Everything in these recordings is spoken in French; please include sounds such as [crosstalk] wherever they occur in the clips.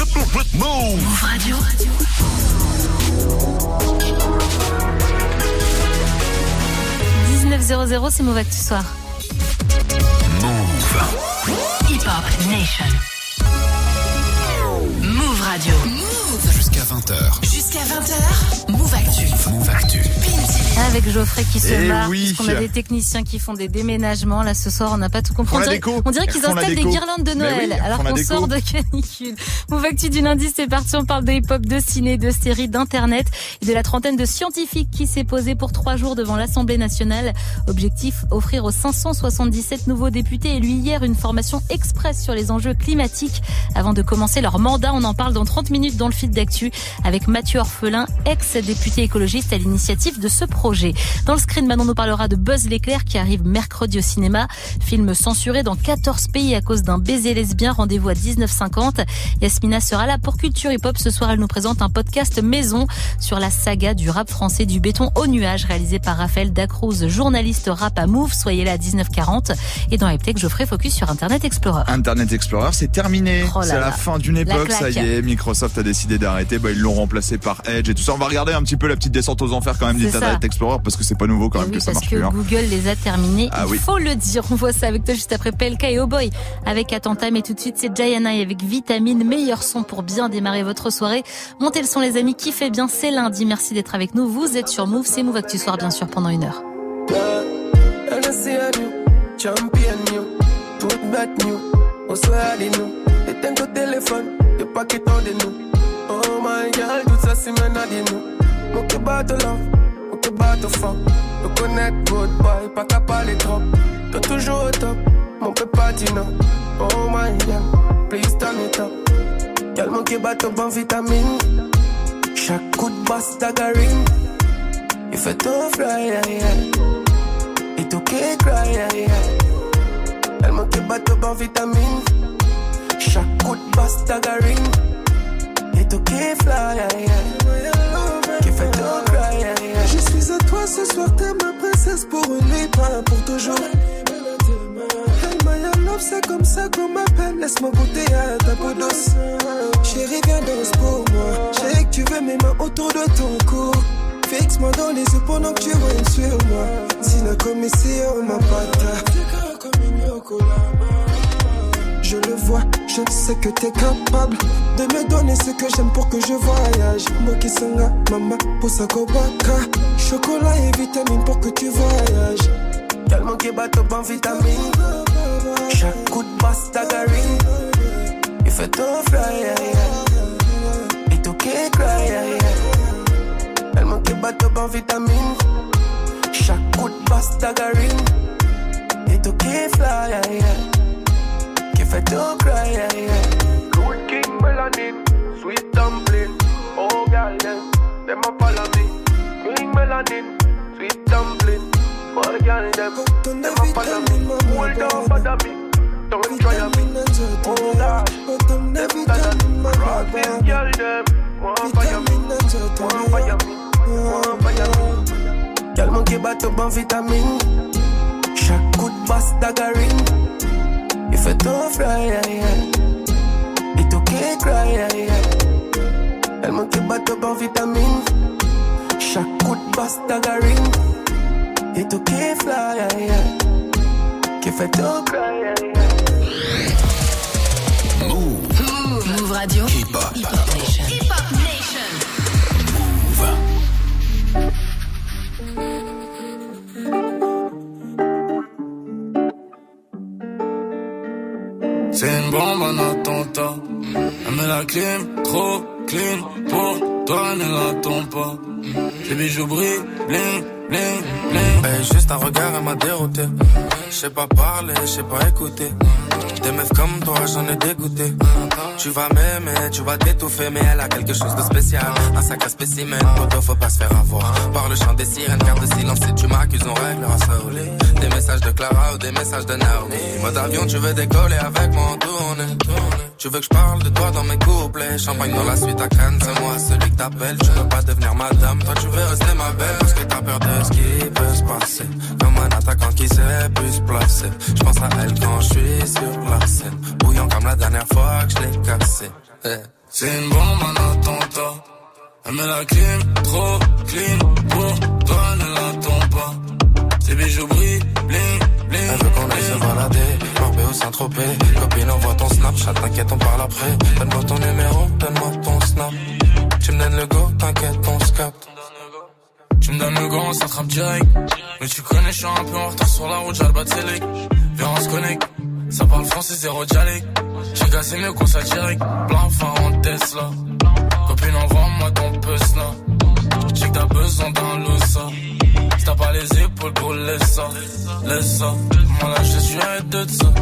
Move Radio. c'est Move Actu Soir. Move. Hip Hop Nation. Move Radio. Move. Jusqu'à 20h. Jusqu'à 20h. Move Actu. Move Actu. Avec Geoffrey qui se Eh marre, oui. a des techniciens qui font des déménagements. Là, ce soir, on n'a pas tout compris. On dirait, déco. on dirait qu'ils installent des guirlandes de Noël, oui, alors qu'on sort de canicule. Move Actu du lundi, c'est parti. On parle de hip-hop, de ciné, de séries, d'internet et de la trentaine de scientifiques qui s'est posé pour trois jours devant l'Assemblée nationale. Objectif, offrir aux 577 nouveaux députés élus hier une formation express sur les enjeux climatiques avant de commencer leur mandat. On en parle dans 30 minutes dans le fil d'actu avec Mathieu Orphelin, ex-député écologiste à l'initiative de ce projet. Dans le screen, maintenant, on nous parlera de Buzz l'éclair qui arrive mercredi au cinéma. Film censuré dans 14 pays à cause d'un baiser lesbien. Rendez-vous à 19h50. Yasmina sera là pour Culture Hip Hop. Ce soir, elle nous présente un podcast maison sur la saga du rap français du béton au nuage réalisé par Raphaël Dacruz, journaliste rap à Move. Soyez là à 19h40. Et dans Hip Tech, Geoffrey focus sur Internet Explorer. Internet Explorer, c'est terminé. Oh c'est la fin d'une époque, ça y est. Microsoft a décidé d'arrêter. Bah, ils l'ont remplacé par Edge et tout ça. On va regarder un petit peu la petite descente aux enfers quand même d'Internet. Explorer parce que c'est pas nouveau quand Eh même oui, que ça parce marche que plus. hein. Google les a terminés. Ah Il oui. faut le dire. On voit ça avec toi juste après PLK et Oh Boy avec Attentat. Mais tout de suite, c'est Gianna avec Vitamine. Meilleur son pour bien démarrer votre soirée. Montez le son, les amis. Kiffez bien. C'est lundi. Merci d'être avec nous. Vous êtes sur Move. C'est Move Actu Soir, bien sûr, pendant une heure. Téléphone, nous. Oh my god, tout ça c'est maintenant de nous. Mon que battre love, mon que battre fuck. Le good pas qu'à parler trop. T'es toujours au top, mon peut pas non. Oh my god, please turn it up. Quel mon qui battre bon vitamine. Chaque coup de basse. Il fait tout fly, yeah, yeah. Et tout qui cry, yeah, yeah. Elle manque bateau bon vitamine. Chaque coup de basse. Et tout qui fly, yeah, yeah. Suis à toi ce soir, t'es ma princesse pour une nuit, pas pour toujours. Elle m'a love, c'est comme ça qu'on m'appelle. Laisse-moi goûter à ta peau douce. Chérie, viens danse pour moi. Je sais que tu veux mes mains autour de ton cou. Fixe-moi dans les yeux pendant que tu règnes sur moi. Si la commission m'a Je le vois, je sais que t'es capable de me donner ce que j'aime pour que je voyage. Moi qui sanga, mama, pour sa kobaka. Chocolat et vitamine pour que tu voyages. Quel manque bateau bon vitamine. Chaque coup de basse tagarine. Il fait tout fly. Et tout qui cry. Elle manque bateau bon vitamine. Chaque coup de basse tagarine. Et tout qui fly, yeah, yeah. Qui fait tout cry, yeah, yeah. Good king melanin, sweet dumpling. Oh, girl, them, them a follow me. King melanin, sweet dumpling. Oh, girl, them, Ton them a follow me. vitamine, maman, Hold on, bother me. Don't try me. Vitamine and Oh, Zotomel. God. Autumn de Them that vitamine, are maman. rock this girl, them. Want fire me. Vitamine and Want Zotomel. fire me. Want fire me. Girl, mon qui bat au bon vitamine. Chaque coup de basse Il fait tout fly, yeah, yeah. Tout qui cry, yeah, yeah. Elle manque bat au bon vitamine. Chaque coup de basse tagarine. Et tout qui fly, yeah, yeah. Qui fait tout cry, yeah, yeah. Move. Move Radio. Hip la clim, trop clean. Pour toi, ne l'attends pas. Les bijoux brillent, bling, bling, bling. Hey, juste un regard, elle m'a dérouté. Je sais pas parler, je sais pas écouter. Des meufs comme toi, j'en ai dégoûté. Tu vas m'aimer, tu vas t'étouffer, mais elle a quelque chose de spécial. Un sacré spécimen, poto, faut pas se faire avoir. Par le chant des sirènes, garde silence si tu m'accuses, on réglera ça au. Des messages de Clara ou des messages de Naomi. Mode avion, tu veux décoller avec moi en tournée. Tu veux que je parle de toi dans mes couplets. Champagne dans la suite à Cannes, c'est moi celui que t'appelles. Tu veux pas devenir madame, toi tu veux rester ma belle. Parce que t'as peur de ce qui peut se passer. Comme un attaquant qui sait plus se placer. Je pense à elle quand je suis sur la scène. Bouillant comme la dernière fois que je l'ai cassé. Eh. C'est une bombe, un attentat. Elle met la clim, trop clean. Pour toi, ne l'attends pas. Ses bijoux brillent, bling, bling. Elle veut qu'on aille se balader, Marbé au Saint-Tropez. Copine, envoie ton Snapchat, t'inquiète, on parle après. Donne-moi ton numéro, donne-moi ton snap. Tu me donnes le go, t'inquiète, on se capte. Tu me donnes le gant, on s'attrape direct. Mais tu connais, je suis un peu en retard sur la route, j'ai le. Viens, on se connecte. Ça parle français, zéro dialecte. J'ai cassé mieux qu'on direct. Plein phare en Tesla. Copine, envoie-moi ton puce là. J'ai que t'as besoin d'un loussa. Si t'as pas les épaules pour laisse ça. Laisse ça. Moi là, je suis arrêté de ça.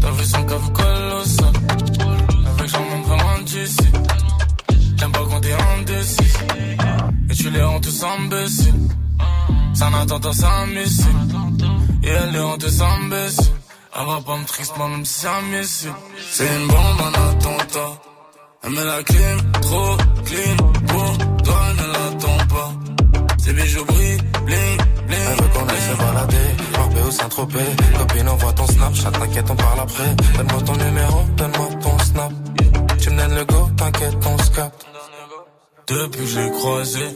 T'as vu son cave colossal. Avec j'en monte vraiment d'ici. J'aime pas quand t'es indécis. Et tu les rends tous imbéciles. C'est un attentat, c'est un. Et elle les rend tous imbéciles. Elle va pas me triste, moi même si c'est un missile. C'est une bombe, un attentat. Elle met la clim, trop clean. Pour se balader, Marbé au Saint-Tropez. Copine, envoie ton Snapchat, t'inquiète, on parle après. Donne-moi ton numéro, donne-moi ton snap. Tu me donnes le go, t'inquiète, on se capte. Depuis que j'ai croisé,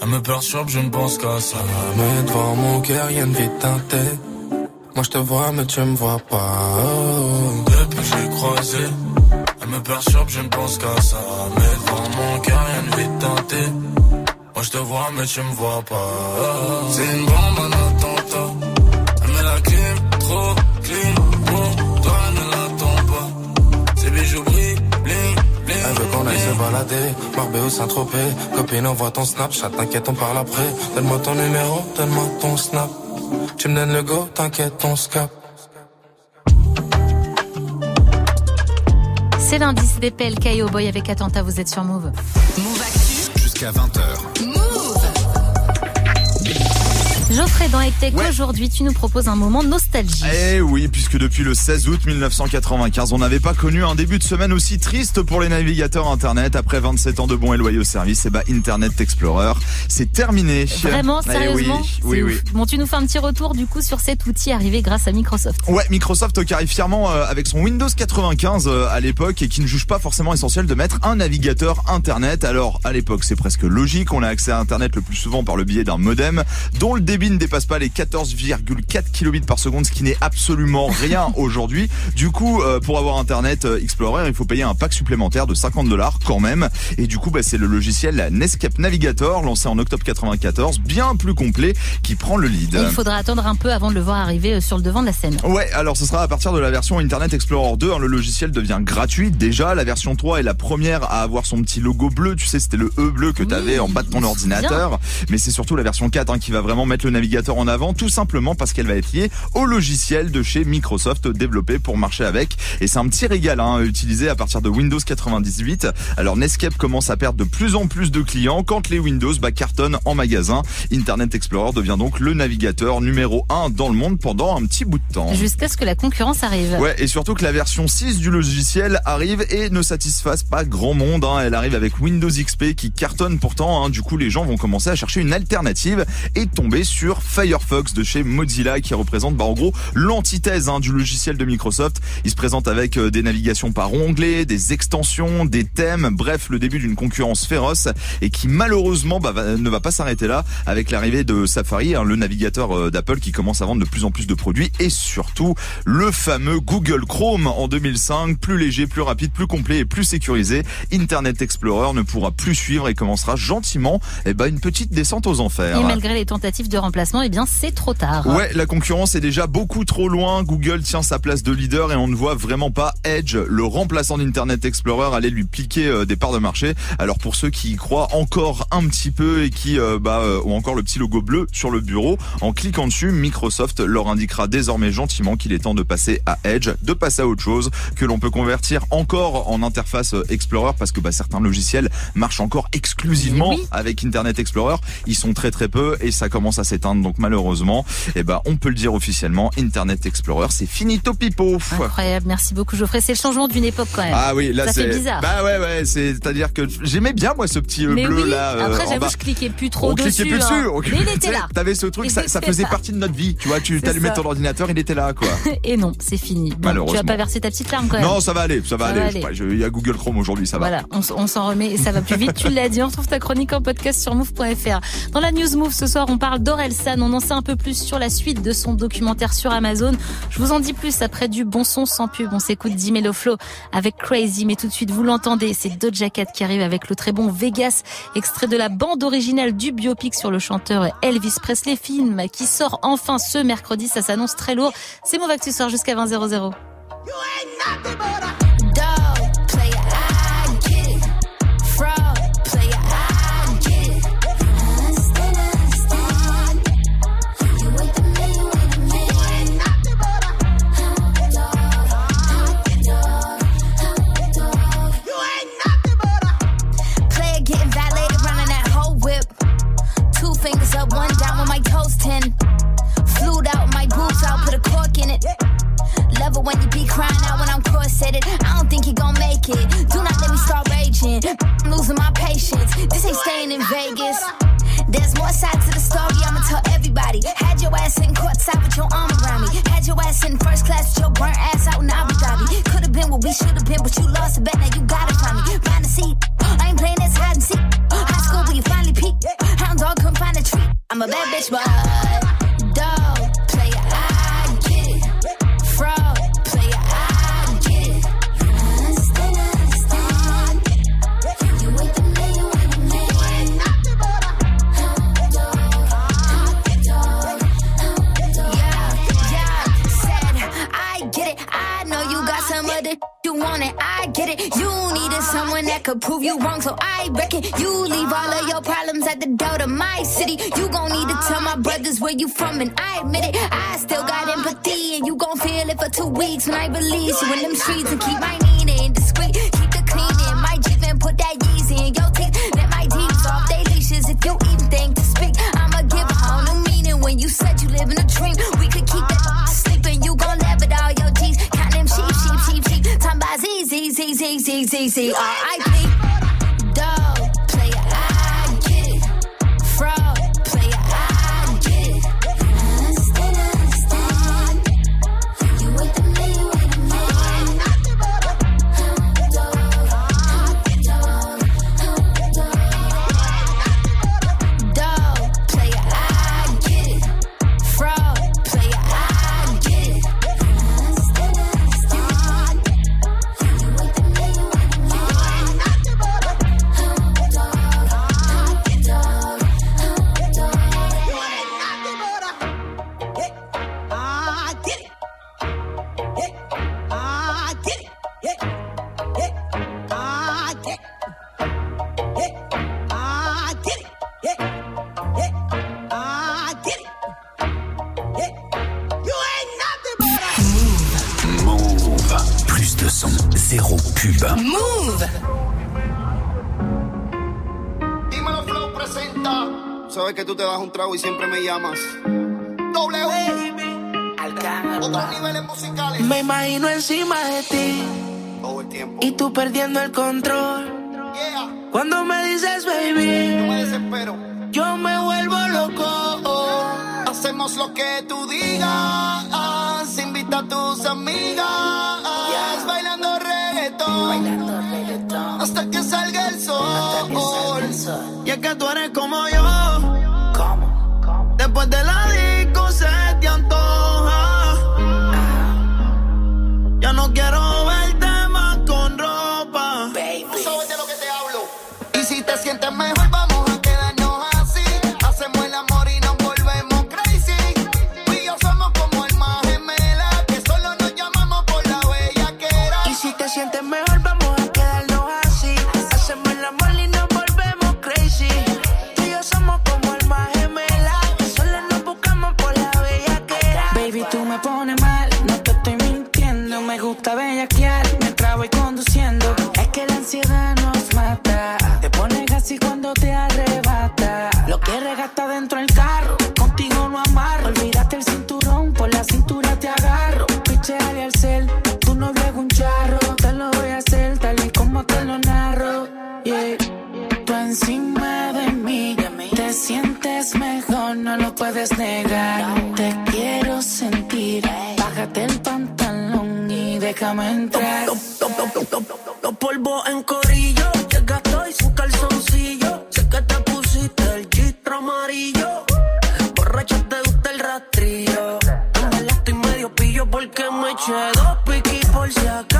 elle me perturbe, je ne pense qu'à ça. Mais devant mon cœur, y'a une vie teintée. Moi je te vois, mais tu me vois pas. Depuis que j'ai croisé, elle me perturbe, je ne pense qu'à ça. Mais devant mon cœur, y'a une vie teintée. Moi je te vois, mais tu me vois pas. C'est une bombe, balader, Marbé au Saint-Tropez. Copine, envoie ton Snapchat, t'inquiète, on parle après. Donne-moi ton numéro, donne-moi ton snap. Tu me donnes le go, t'inquiète, on se capte. C'est l'indice des PLK et Boy avec Attentat, vous êtes sur Move. Move Actu. Jusqu'à 20h. Geoffrey dans Ouais. aujourd'hui tu nous proposes un moment nostalgie. Eh oui, puisque depuis le 16 août 1995, on n'avait pas connu un début de semaine aussi triste pour les navigateurs Internet. Après 27 ans de bons et loyaux services, et bah Internet Explorer, c'est terminé. Vraiment, Eh sérieusement Oui, C'est oui, ouf. oui. Bon, tu nous fais un petit retour du coup sur cet outil arrivé grâce à Microsoft. Ouais, Microsoft qui arrive fièrement euh, avec son Windows 95 euh, à l'époque et qui ne juge pas forcément essentiel de mettre un navigateur Internet. Alors à l'époque c'est presque logique, on a accès à Internet le plus souvent par le biais d'un modem dont le débit ne dépasse pas les 14,4 kilobits par seconde, ce qui n'est absolument rien [laughs] aujourd'hui. Du coup, euh, pour avoir Internet euh, Explorer, il faut payer un pack supplémentaire de 50 dollars quand même. Et du coup, bah, c'est le logiciel Netscape Navigator lancé en octobre 94, bien plus complet, qui prend le lead. Et il faudra attendre un peu avant de le voir arriver euh, sur le devant de la scène. Ouais, alors ce sera à partir de la version Internet Explorer 2, hein, le logiciel devient gratuit déjà, la version 3 est la première à avoir son petit logo bleu, tu sais c'était le E bleu que tu avais en bas de ton ordinateur, mais c'est surtout la version 4 hein, qui va vraiment mettre le navigateur en avant, tout simplement parce qu'elle va être liée au logiciel de chez Microsoft développé pour marcher avec, et c'est un petit régal hein, utilisé à partir de Windows 98. Alors Netscape commence à perdre de plus en plus de clients quand les Windows bah, cartonnent en magasin. Internet Explorer devient donc le navigateur numéro 1 dans le monde pendant un petit bout de temps. Jusqu'à ce que la concurrence arrive. Ouais, et surtout que la version 6 du logiciel arrive et ne satisfasse pas grand monde. hein. Elle arrive avec Windows XP qui cartonne pourtant. hein. Du coup, les gens vont commencer à chercher une alternative et tomber sur Firefox de chez Mozilla qui représente bah, en gros l'antithèse hein, du logiciel de Microsoft. Il se présente avec euh, des navigations par onglet, des extensions, des thèmes, bref, le début d'une concurrence féroce et qui malheureusement bah, ne va pas s'arrêter là avec l'arrivée de Safari, hein, le navigateur euh, d'Apple qui commence à vendre de plus en plus de produits et surtout le fameux Google Chrome en 2005, plus léger, plus rapide, plus complet et plus sécurisé. Internet Explorer ne pourra plus suivre et commencera gentiment eh ben, une petite descente aux enfers. Malgré les tentatives de remplacement, eh bien c'est trop tard. Ouais, la concurrence est déjà beaucoup trop loin. Google tient sa place de leader et on ne voit vraiment pas Edge, le remplaçant d'Internet Explorer, aller lui piquer euh, des parts de marché. Alors pour ceux qui y croient encore un petit peu et qui euh, bah, euh, ont encore le petit logo bleu sur le bureau, en cliquant dessus, Microsoft leur indiquera désormais gentiment qu'il est temps de passer à Edge, de passer à autre chose, que l'on peut convertir encore en interface euh, Explorer parce que bah, certains logiciels marchent encore exclusivement Oui. avec Internet Explorer. Ils sont très très peu et ça commence à s'éteindre. Donc malheureusement, eh ben, on peut le dire officiellement. Internet Explorer. C'est finito pipo. Incroyable, merci beaucoup Geoffrey. C'est le changement d'une époque quand même. Ah oui, là c'est bizarre. Bah ouais ouais, c'est-à-dire que j'aimais bien moi ce petit euh, Mais bleu oui, là. euh, après j'avoue je cliquais plus trop on dessus. cliquait plus hein. dessus. Mais il était là. T'avais ce truc, ça, faisait pas. partie de notre vie. Tu vois, tu t'allumais ton ordinateur, il était là quoi. [laughs] Et non, c'est fini. Bon, tu Malheureusement. vas pas verser ta petite larme quand même. Non, ça va aller, ça va Ça aller. Il y a Google Chrome aujourd'hui, ça va. Voilà, on, s'en remet et ça va plus vite. tu l'as dit, on retrouve ta chronique en podcast sur move.fr. Dans la news Move ce soir, on parle d'Orelsan. On en sait un peu plus sur la suite de son documentaire sur Amazon. Je vous en dis plus après du bon son sans pub. On s'écoute Dimelo Flow avec Crazy, mais tout de suite vous l'entendez, c'est Doja Cat qui arrive avec le très bon Vegas, extrait de la bande originale du biopic sur le chanteur Elvis Presley, film qui sort enfin ce mercredi. Ça s'annonce très lourd. C'est Move Actu soir jusqu'à 20 Love it when you be crying out when I'm corseted. I don't think you gon' make it. Do not let me start raging. I'm losing my patience. This ain't staying in Vegas. There's more sides to the story, I'ma tell everybody. Had your ass in courtside with your arm around me. Had your ass in first class with your burnt ass out in Abu Dhabi. Could've been what we should've been, but you lost a bet, now you gotta find me. Find a seat. I ain't playing this hide and seek. High school, where you finally peak. Hound dog couldn't find a treat. I'm a bad bitch, but could prove you wrong, so I reckon you leave all of your problems at the door to my city. You gon' need to tell my brothers where you from, and I admit it. I still got empathy, and you gon' feel it for two weeks when I release you in them streets and keep my meaning discreet. Keep the cleaning, my Jeep and put that Yeezy in your teeth. Let my deeds off they leashes if you even think to speak. I'ma give a whole new meaning when you said you live in a dream. We could keep that sleeping, you gon' laugh at all your G's. Count them sheep, sheep, sheep, sheep. Time by Z, Z, Z, Z, Z, Z, Z, Plus de son, zéro pub. Dímelo Flow presenta. Sabes que tú te das un trago y siempre me llamas. W. Otros niveles musicales. Me imagino encima de ti Todo el tiempo. y tú perdiendo el control. Yeah. Cuando me dices No baby, me desespero. yo me vuelvo loco. Hacemos lo que tú digas. Invita a tus amigas. Bailando reggaetón. Hasta que salga el sol. Y es que tú eres como yo. Después de la Los polvos en corillo, llega estoy sin calzoncillo. Sé que te pusiste el chistro amarillo. Borracha te gusta el rastrillo. En verdad estoy medio pillo porque me eché dos piquis por si acaso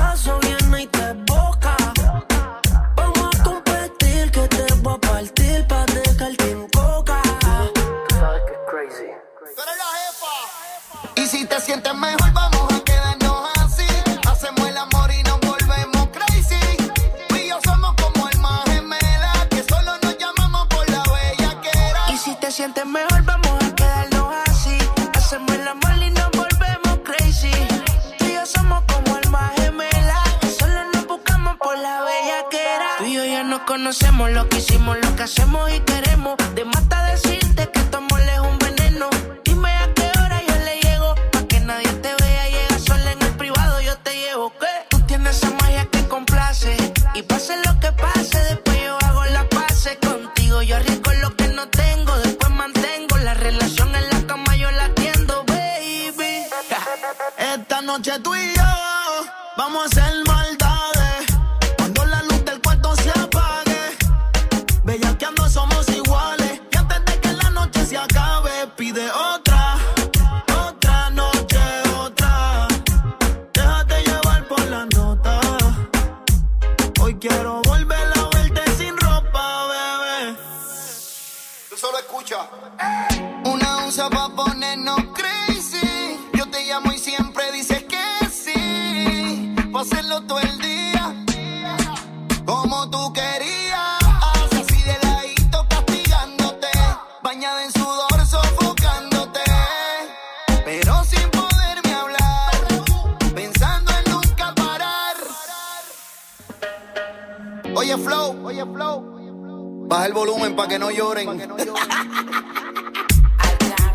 Oye, Flow. Oye, Flow. Baja el volumen para que no lloren. [laughs]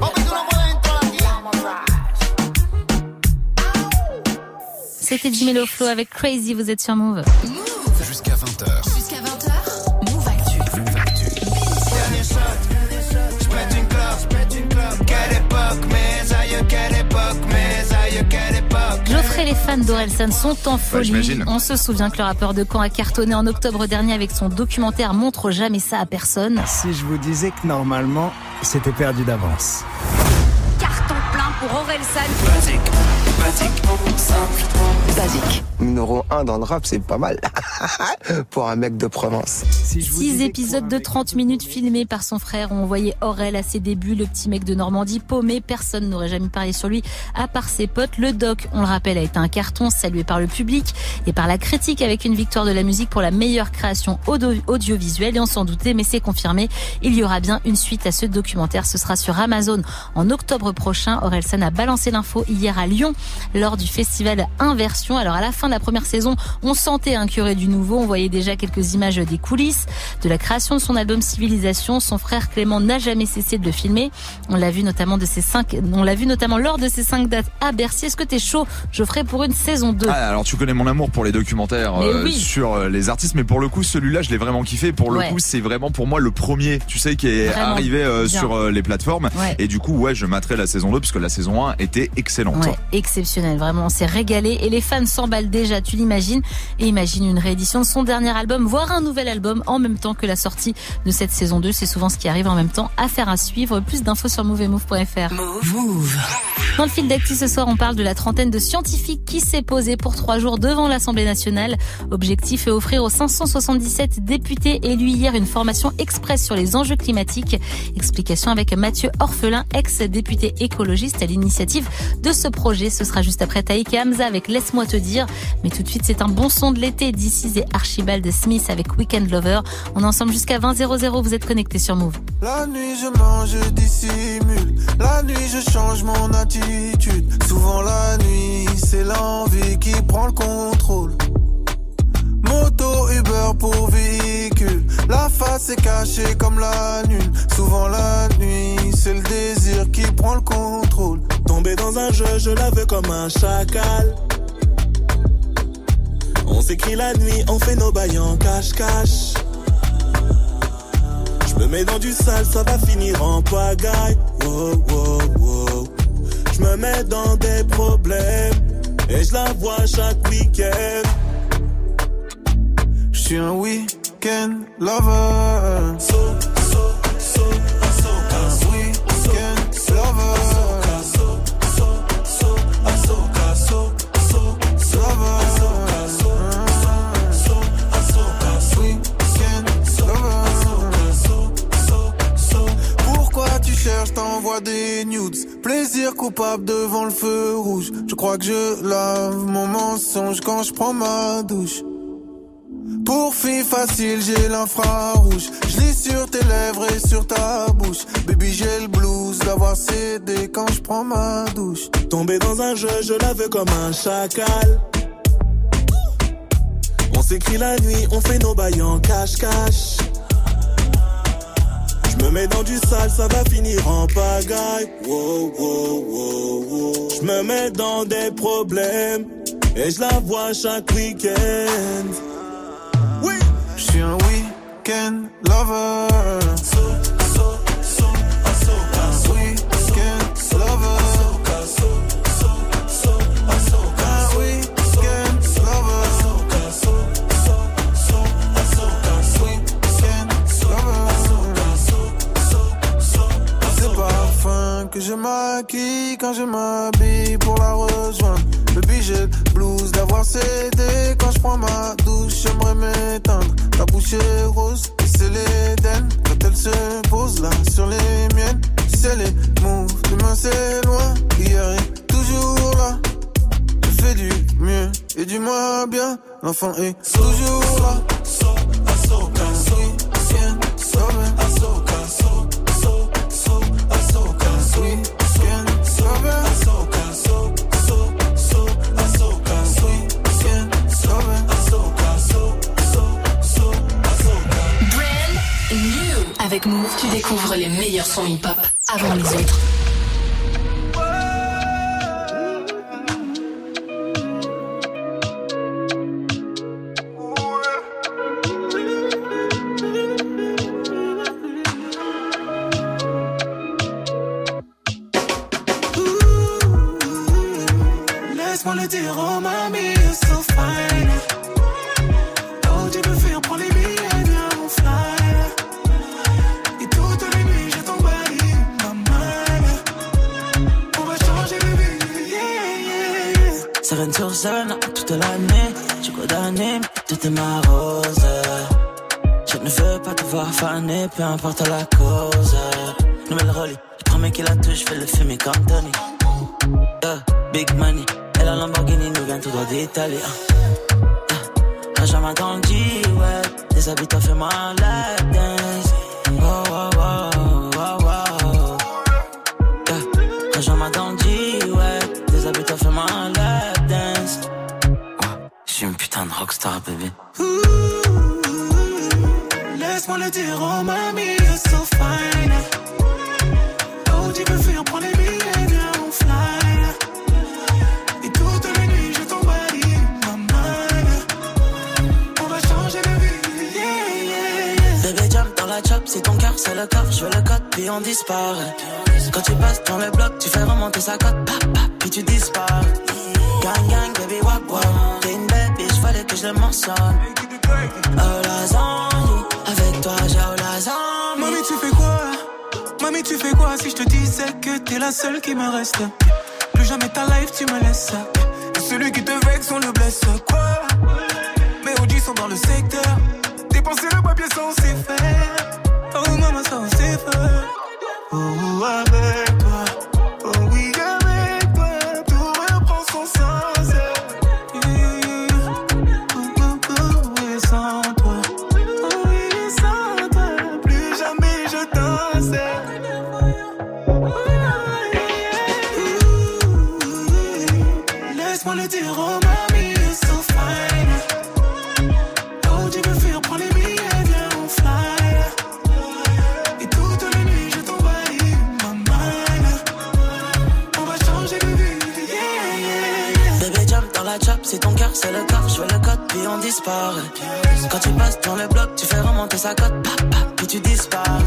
Papi, tú no puedes entrar aquí. C'était Jimmy Flow avec Crazy, vous êtes sur Move. Jusqu'à 20h. Les fans d'Orelsan sont en folie. On se souvient que le rappeur de Caen a cartonné en octobre dernier avec son documentaire Montre jamais ça à personne. Si je vous disais que normalement, c'était perdu d'avance. Carton plein pour Orelsan. Basique, basique, simple. Basique. Numéro 1 dans le rap, c'est pas mal. [laughs] Pour un mec de Provence. Si je vous Six épisodes de 30 minutes filmés par son frère ont envoyé Aurel à ses débuts, le petit mec de Normandie paumé. Personne n'aurait jamais parlé sur lui à part ses potes. Le doc, on le rappelle, a été un carton salué par le public et par la critique avec une victoire de la musique pour la meilleure création audio- audiovisuelle. Et on s'en doutait, mais c'est confirmé. Il y aura bien une suite à ce documentaire. Ce sera sur Amazon en octobre prochain. Orelsan a balancé l'info hier à Lyon lors du festival Inversion. Alors à la fin de la première saison, on sentait un curé du nouveau. On voyait déjà quelques images des coulisses de la création de son album Civilisation. Son frère Clément n'a jamais cessé de le filmer. On l'a vu notamment de ses cinq, on l'a vu notamment lors de ses cinq dates à Bercy. Est-ce que t'es chaud, Geoffrey, pour une saison 2 Ah, alors tu connais mon amour pour les documentaires euh, oui. sur euh, les artistes, mais pour le coup celui-là je l'ai vraiment kiffé. Pour le Ouais. coup c'est vraiment pour moi le premier, tu sais, qui est Vraiment arrivé euh, sur euh, les plateformes. Ouais. Et du coup ouais je materai la saison 2 parce que la saison 1 était excellente. Ouais, exceptionnel, vraiment, on s'est régalé et les fans s'emballent déjà, tu l'imagines, et imagine une réédition de son dernier album, voire un nouvel album en même temps que la sortie de cette saison 2, c'est souvent ce qui arrive en même temps, affaire à suivre, plus d'infos sur moveemove.fr. Move. Dans le fil d'actu ce soir, on parle de la trentaine de scientifiques qui s'est posée pour trois jours devant l'Assemblée nationale. Objectif est offrir aux 577 députés élus hier une formation express sur les enjeux climatiques. Explication avec Mathieu Orphelin, ex-député écologiste à l'initiative de ce projet. Ce sera juste après Taïk et Hamza avec Laisse-moi te dire. Mais tout de suite, c'est un bon son de l'été d'ici et Archibald Smith avec Weekend Lover. On est ensemble jusqu'à 20 00. Vous êtes connectés sur Move. La nuit je mange. La nuit je change mon attitude. Souvent la nuit, c'est l'envie qui prend le contrôle. Moto, Uber pour véhicule. La face est cachée comme la lune. Souvent la nuit, c'est le désir qui prend le contrôle. Tomber dans un jeu, je la veux comme un chacal. On s'écrit la nuit, on fait nos bails en cache-cache. Je me mets dans du sale, ça va finir en pagaille. Je me mets dans des problèmes. Et je la vois chaque week-end. Je suis un week-end lover. So, so, Cherches, t'envoies des nudes. Plaisir coupable devant le feu rouge. Je crois que je lave mon mensonge quand je prends ma douche. Pour fille facile, j'ai l'infrarouge. Je lis sur tes lèvres et sur ta bouche. Baby, j'ai le blues d'avoir cédé quand je prends ma douche. Tombé dans un jeu, je la veux comme un chacal. On s'écrit la nuit, on fait nos bails en cache-cache. Mets dans du sale, ça va finir en pagaille. Wow, wow, wow, wow. Je me mets dans des problèmes et je la vois chaque week-end. Oui, Je suis un week-end lover je maquille quand je m'habille pour la rejoindre. Baby, j'ai blues d'avoir cédé quand je prends ma douche. J'aimerais m'éteindre. Ta bouche est rose et c'est l'Éden. Quand elle se pose là sur les miennes, c'est les moves. Demain c'est loin, hier est toujours là. Je fais du mieux et du moins bien. L'enfant est toujours là. Avec Move, tu découvres les meilleurs sons hip-hop avant les autres. Sereine sur sereine toute l'année. Je condamné, tout est ma rose. Je ne veux pas te voir faner, peu importe la cause. Nouvelle Rolly, le premier qui la touche, fais le fumer comme Tony. Yeah, big money, et la Lamborghini nous vient tout droit d'Italie. Yeah, jamais dans le G-Web, des habits, fais-moi la rockstar, bébé. Laisse-moi le dire, oh mamie, you're so fine. Oh, tu peux fuir, prends les billets, viens, on fly. Et toutes les nuits, je t'emballe, ma mind. On va changer de vie, yeah, yeah, yeah. Bébé jump dans la chop, si ton cœur c'est le corps, je veux le code, puis on disparaît. Quand tu passes dans le bloc, tu fais remonter sa cote, pap, pap, puis tu disparais. Gang, gang, baby, wap, wap. Je. Oh la zombie, avec toi j'ai oh la zombie. Mamie, tu fais quoi? Mamie, tu fais quoi si je te disais que t'es la seule qui me reste? Plus jamais ta life, tu me laisses. Et celui qui te vexe, on le blesse. Quoi? Mes OG sont dans le secteur. Dépenser le papier, ça on sait faire. Oh, maman, ça on sait faire. Oh, avec c'est le corps, je veux le code, puis on disparaît. Quand tu passes dans le bloc, tu fais remonter sa cote, puis tu disparais.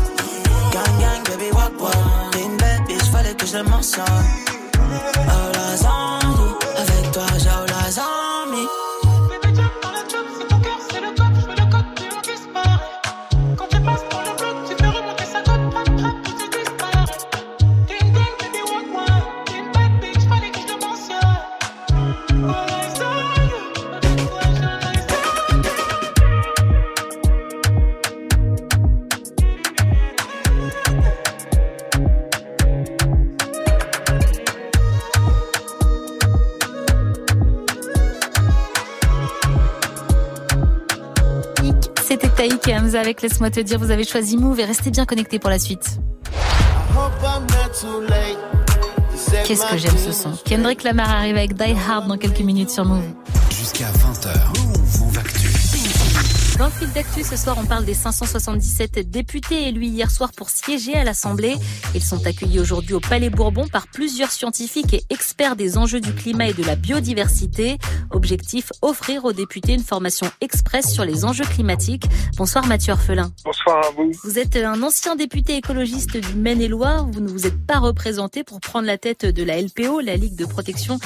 Gang, gang, baby, walk, walk. T'es une belle bitch, fallait que je le mentionne. Oh la zombie, Hamza avec Laisse-moi te dire, vous avez choisi Move et restez bien connectés pour la suite. Qu'est-ce que j'aime ce son. Kendrick Lamar arrive avec Die Hard dans quelques minutes sur Move. Jusqu'à 20h. Move Actu. Fil d'actu, ce soir, on parle des 577 députés élus hier soir pour siéger à l'Assemblée. Ils sont accueillis aujourd'hui au Palais Bourbon par plusieurs scientifiques et experts des enjeux du climat et de la biodiversité. Objectif, offrir aux députés une formation express sur les enjeux climatiques. Bonsoir Mathieu Orphelin. Bonsoir à vous. Vous êtes un ancien député écologiste du Maine-et-Loire. Vous ne vous êtes pas représenté pour prendre la tête de la LPO, la Ligue de protection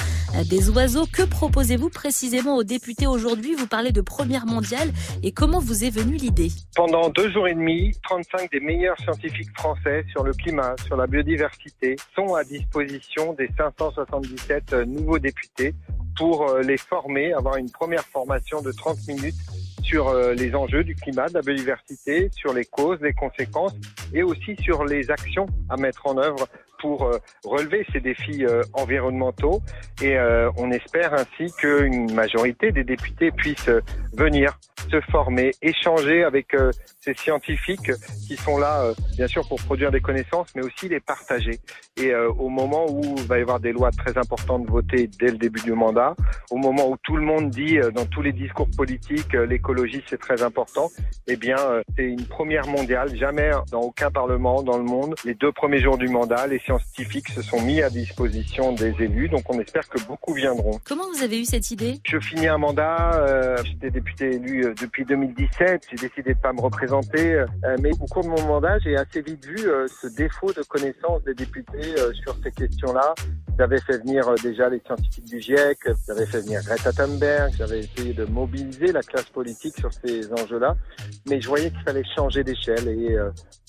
des oiseaux. Que proposez-vous précisément aux députés aujourd'hui? Vous parlez de première mondiale et comment vous est venue l'idée. Pendant deux jours et demi, 35 des meilleurs scientifiques français sur le climat, sur la biodiversité, sont à disposition des 577 nouveaux députés pour euh, les former, avoir une première formation de 30 minutes sur euh, les enjeux du climat, de la biodiversité, sur les causes, les conséquences et aussi sur les actions à mettre en œuvre pour euh, relever ces défis euh, environnementaux et euh, on espère ainsi qu'une majorité des députés puissent venir se former, échanger avec ces scientifiques qui sont là bien sûr pour produire des connaissances mais aussi les partager. Et au moment où il va y avoir des lois très importantes votées dès le début du mandat, au moment où tout le monde dit dans tous les discours politiques l'écologie c'est très important, eh bien c'est une première mondiale, jamais dans aucun parlement dans le monde, les deux premiers jours du mandat, les scientifiques se sont mis à disposition des élus, donc on espère que beaucoup viendront. Comment vous avez eu cette idée? Je finis un mandat, euh, j'étais député élu euh, depuis 2017, j'ai décidé de pas me représenter, euh, mais au cours de mon mandat, j'ai assez vite vu euh, ce défaut de connaissance des députés sur ces questions-là. J'avais fait venir déjà les scientifiques du GIEC, j'avais fait venir Greta Thunberg, j'avais essayé de mobiliser la classe politique sur ces enjeux-là, mais je voyais qu'il fallait changer d'échelle et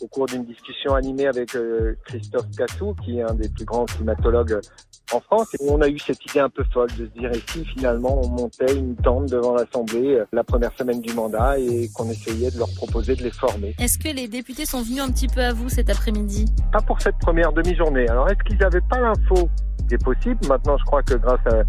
au cours d'une discussion animée avec Christophe Cassou, qui est un des plus grands climatologues en France, et on a eu cette idée un peu folle de se dire et si finalement on montait une tente devant l'Assemblée euh, la première semaine du mandat et qu'on essayait de leur proposer de les former. Est-ce que les députés sont venus un petit peu à vous cet après-midi? Pas pour cette première demi-journée. Alors est-ce qu'ils n'avaient pas l'info? C'est possible. Maintenant, je crois que grâce à-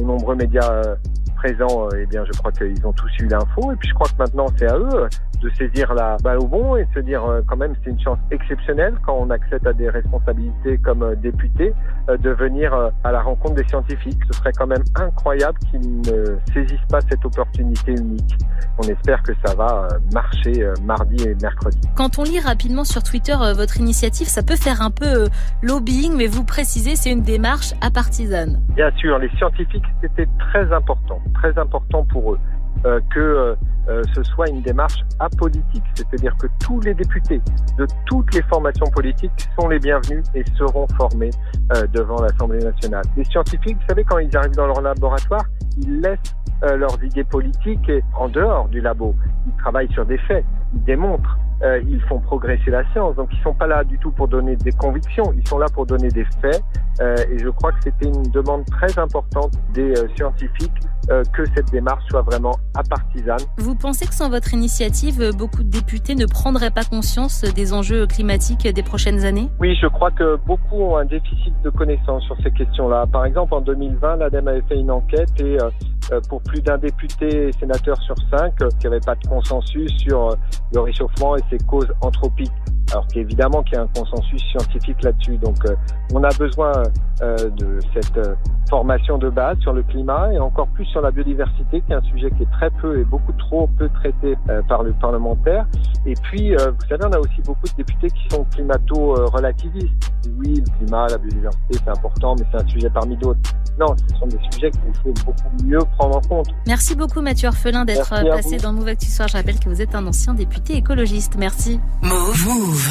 aux nombreux médias euh, présents, euh, eh bien, je crois qu'ils ont tous eu l'info. Et puis, je crois que maintenant, c'est à eux de saisir la balle au bon et de se dire euh, quand même, c'est une chance exceptionnelle quand on accède à des responsabilités comme euh, député euh, de venir à la rencontre des scientifiques. Ce serait quand même incroyable qu'ils ne saisissent pas cette opportunité unique. On espère que ça va marcher mardi et mercredi. Quand on lit rapidement sur Twitter votre initiative, ça peut faire un peu lobbying, mais vous précisez c'est une démarche apartisane. Bien sûr, les scientifiques, c'était très important, très important pour eux euh, que euh, euh, ce soit une démarche apolitique, c'est-à-dire que tous les députés de toutes les formations politiques sont les bienvenus et seront formés euh, devant l'Assemblée nationale. Les scientifiques, vous savez, quand ils arrivent dans leur laboratoire, ils laissent euh, leurs idées politiques en dehors du labo. Ils travaillent sur des faits, ils démontrent, euh, ils font progresser la science. Donc ils sont pas là du tout pour donner des convictions, ils sont là pour donner des faits. Euh, et je crois que c'était une demande très importante des euh, scientifiques que cette démarche soit vraiment apartisane. Vous pensez que sans votre initiative, euh, beaucoup de députés ne prendraient pas conscience des enjeux climatiques des prochaines années? Oui, je crois que beaucoup ont un déficit de connaissances sur ces questions-là. Par exemple, en 2020, l'ADEME avait fait une enquête et euh, euh, pour plus d'un député et sénateur sur cinq, euh, il n'y avait pas de consensus sur euh, le réchauffement et ses causes anthropiques. Alors qu'évidemment qu'il y a un consensus scientifique là-dessus. Donc euh, on a besoin euh, de cette euh, formation de base sur le climat et encore plus sur la biodiversité, qui est un sujet qui est très peu et beaucoup trop peu traité euh, par le parlementaire. Et puis, euh, vous savez, on a aussi beaucoup de députés qui sont climato-relativistes. Oui, le climat, la biodiversité, c'est important, mais c'est un sujet parmi d'autres. Non, ce sont des sujets qu'il faut beaucoup mieux prendre en compte. Merci beaucoup Mathieu Orphelin d'être passé dans Move Actu Soir. Je rappelle que vous êtes un ancien député écologiste. Merci. Move. Move.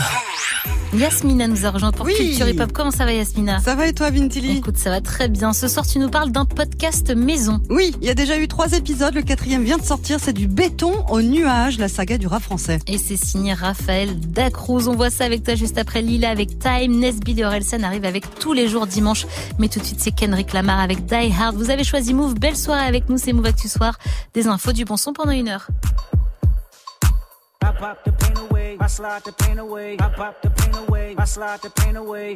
Yasmina nous a rejoint pour Oui. Culture Hip Hop. Comment ça va Yasmina? Ça va et toi, Vintili? Écoute, ça va très bien. Ce soir, tu nous parles d'un podcast maison. Oui, il y a déjà eu trois épisodes. Le quatrième vient de sortir. C'est du béton au nuage, la saga du rap français. Et c'est signé Raphaël Dacruz. On voit ça avec toi juste après Lila avec Time. Et Orelsan arrivent avec tous les jours dimanche. Mais tout de suite, c'est Kendrick Lamar avec Die Hard. Vous avez choisi Move. Belle soirée avec nous. C'est Move Actu Soir. Des infos, du bon son pendant une heure. I pop the pain away, I slide the pain away, I pop the pain away, I slide the pain away.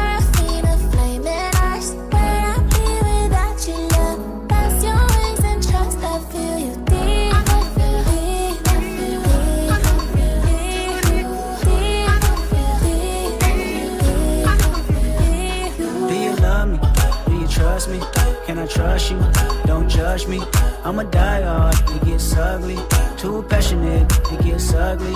Can I trust you? Don't judge me. I'm a die hard, it gets ugly. Too passionate, it gets ugly.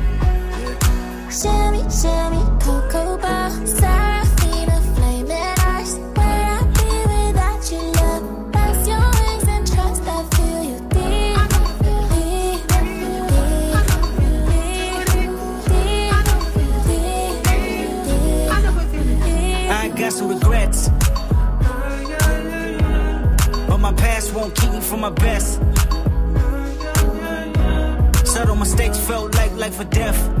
Sherry, Sherry, Cocoa Bar, Seraphina, flaming eyes. Where I be without you, love? Your wings and trust. I feel you deep. Deep. Deep. Deep. I got some regrets. But my past won't keep me from my best. Subtle mistakes felt like life or death.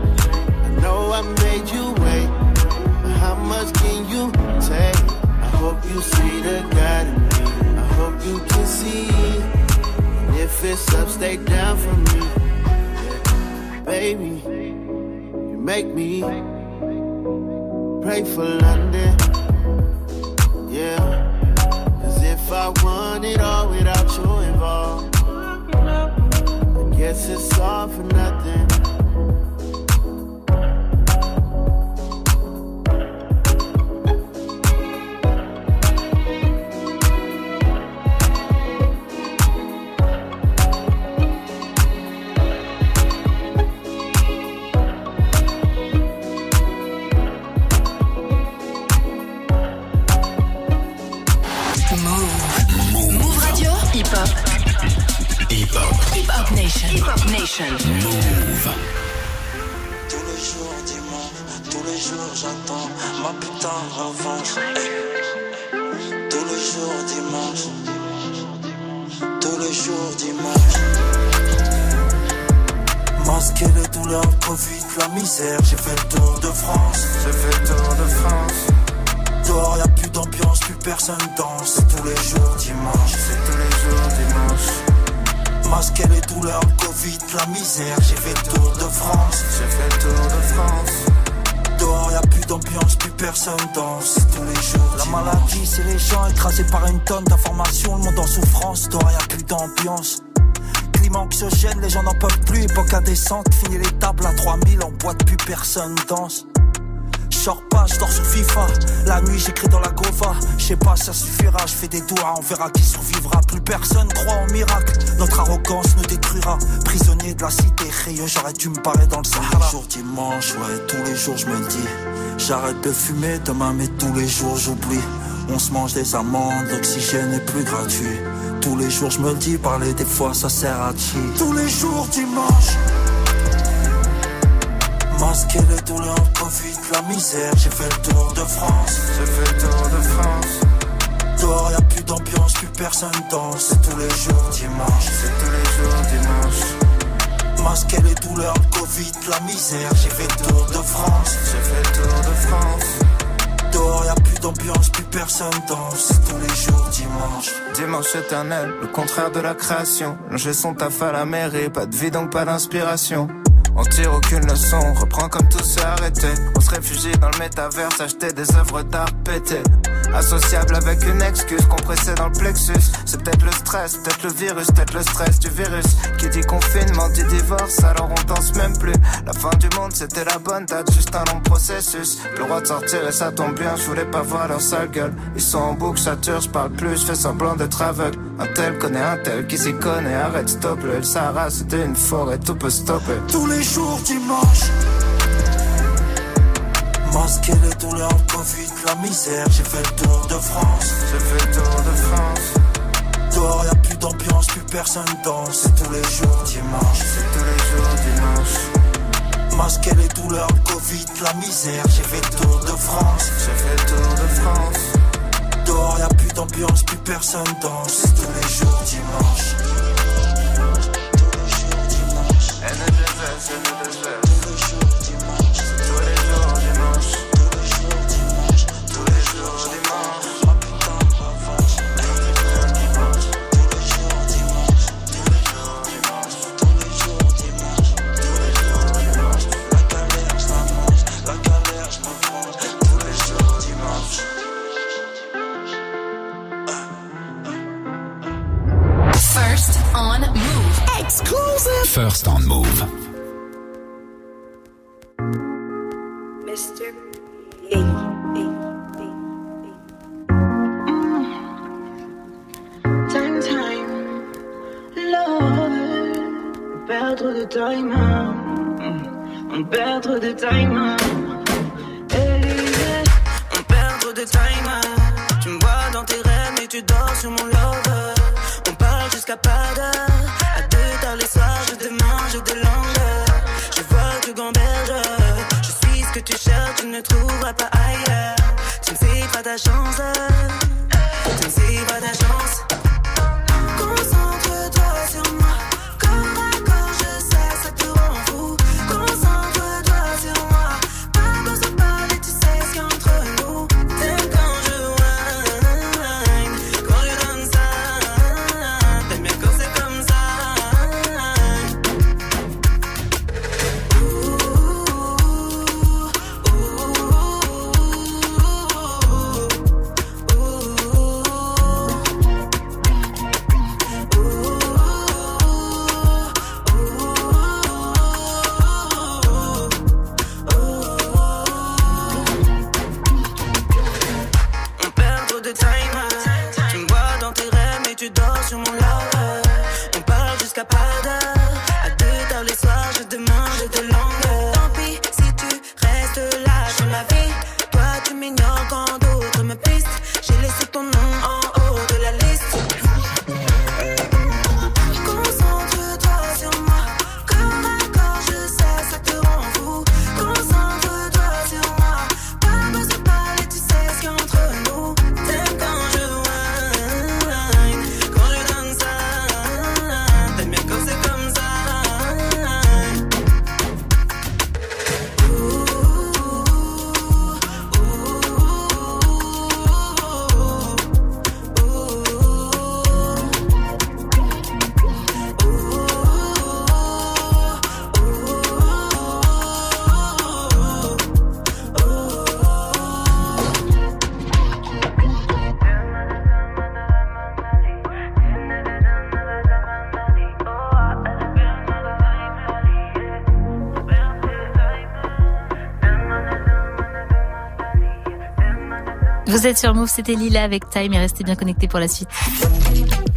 Know I made you wait, how much can you take? I hope you see the God in me. I hope you can see. And if it's up, stay down for me. Baby, you make me pray for London. Yeah. Cause if I want it all without you involved, I guess it's all for nothing. Misère, j'ai fait le tour de France. J'ai fait le tour de France. Dehors y'a plus d'ambiance, plus personne danse. C'est tous les jours dimanche. C'est tous les jours dimanche. Masquer les douleurs, Covid, la misère. J'ai fait le tour de France. J'ai fait le tour de France. Dehors y'a plus d'ambiance, plus personne danse. C'est tous les jours. La maladie, c'est les gens écrasés par une tonne d'informations. Le monde en souffrance. Dehors y'a plus d'ambiance. Les gens n'en peuvent plus. Époque indécente, fini les tables à 3000 en boîte, plus personne danse. Sors pas, je dors sur FIFA. La nuit, j'écris dans la Gova. Je sais pas, ça suffira. Je fais des doigts, on verra qui survivra. Plus personne croit en miracle. Notre arrogance nous détruira. Prisonnier de la cité, rayeux, j'aurais dû me barrer dans le Sahara. Jour dimanche, ouais, tous les jours, je me dis. J'arrête de fumer demain, mais tous les jours, j'oublie. On se mange des amandes, l'oxygène est plus gratuit. Tous les jours, je me dis, parler des fois, ça sert à chi. Tous les jours, dimanche. Masquer les douleurs, Covid, la misère. J'ai fait le tour de France. J'ai fait le tour de France. Dehors y'a plus d'ambiance, plus personne danse. C'est tous les jours dimanche. C'est tous les jours dimanche. Masquer les douleurs, le Covid, la misère. J'ai fait le tour de France. J'ai fait le tour de France. A plus personne danse. Tous les jours dimanche. Dimanche éternel, le contraire de la création. Longer son taf à la mairie, pas de vie donc pas d'inspiration. On tire aucune leçon, on reprend comme tout s'est arrêté. On se réfugie dans le métaverse, acheter des œuvres d'art pétées. Associable avec une excuse compressée dans le plexus. C'est peut-être le stress, peut-être le virus, peut-être le stress du virus. Qui dit confinement, dit divorce, alors on danse même plus. La fin du monde, c'était la bonne date, juste un long processus. Le droit de sortir et ça tombe bien, je voulais pas voir leur sale gueule. Ils sont en boucle, sature, je parle plus, fais semblant d'être aveugle. Un tel connaît un tel qui s'y connaît, arrête, stop le Sahara, c'était une forêt, tout peut stopper. Tous les jours dimanche. Masquer les douleurs, le Covid, la misère. J'ai fait le tour de France. J'ai fait le tour de France. Dehors, y a plus d'ambiance, plus personne danse. C'est tous les jours dimanche. C'est tous les jours dimanche. Masquer les douleurs, le Covid, la misère. J'ai fait le tour de France. J'ai fait le tour de France. Dehors, y a plus d'ambiance, plus personne danse. C'est tous les jours dimanche. First on Move. Mr. Time, time, love. On perd trop de time, hein. on perd trop de time. On perd trop de time. Tu me vois dans tes rêves, mais tu dors sur mon lover. On parle jusqu'à pas d'heure. Tard les soirs, je te mange de longueur. Je vois que gamberge. Je suis ce que tu cherches, tu ne trouveras pas ailleurs. Tu ne sais pas ta chance. Tu ne sais pas ta chance. Concentre-toi sur moi. Êtes sur Move, c'était Lila avec Time et restez bien connectés pour la suite.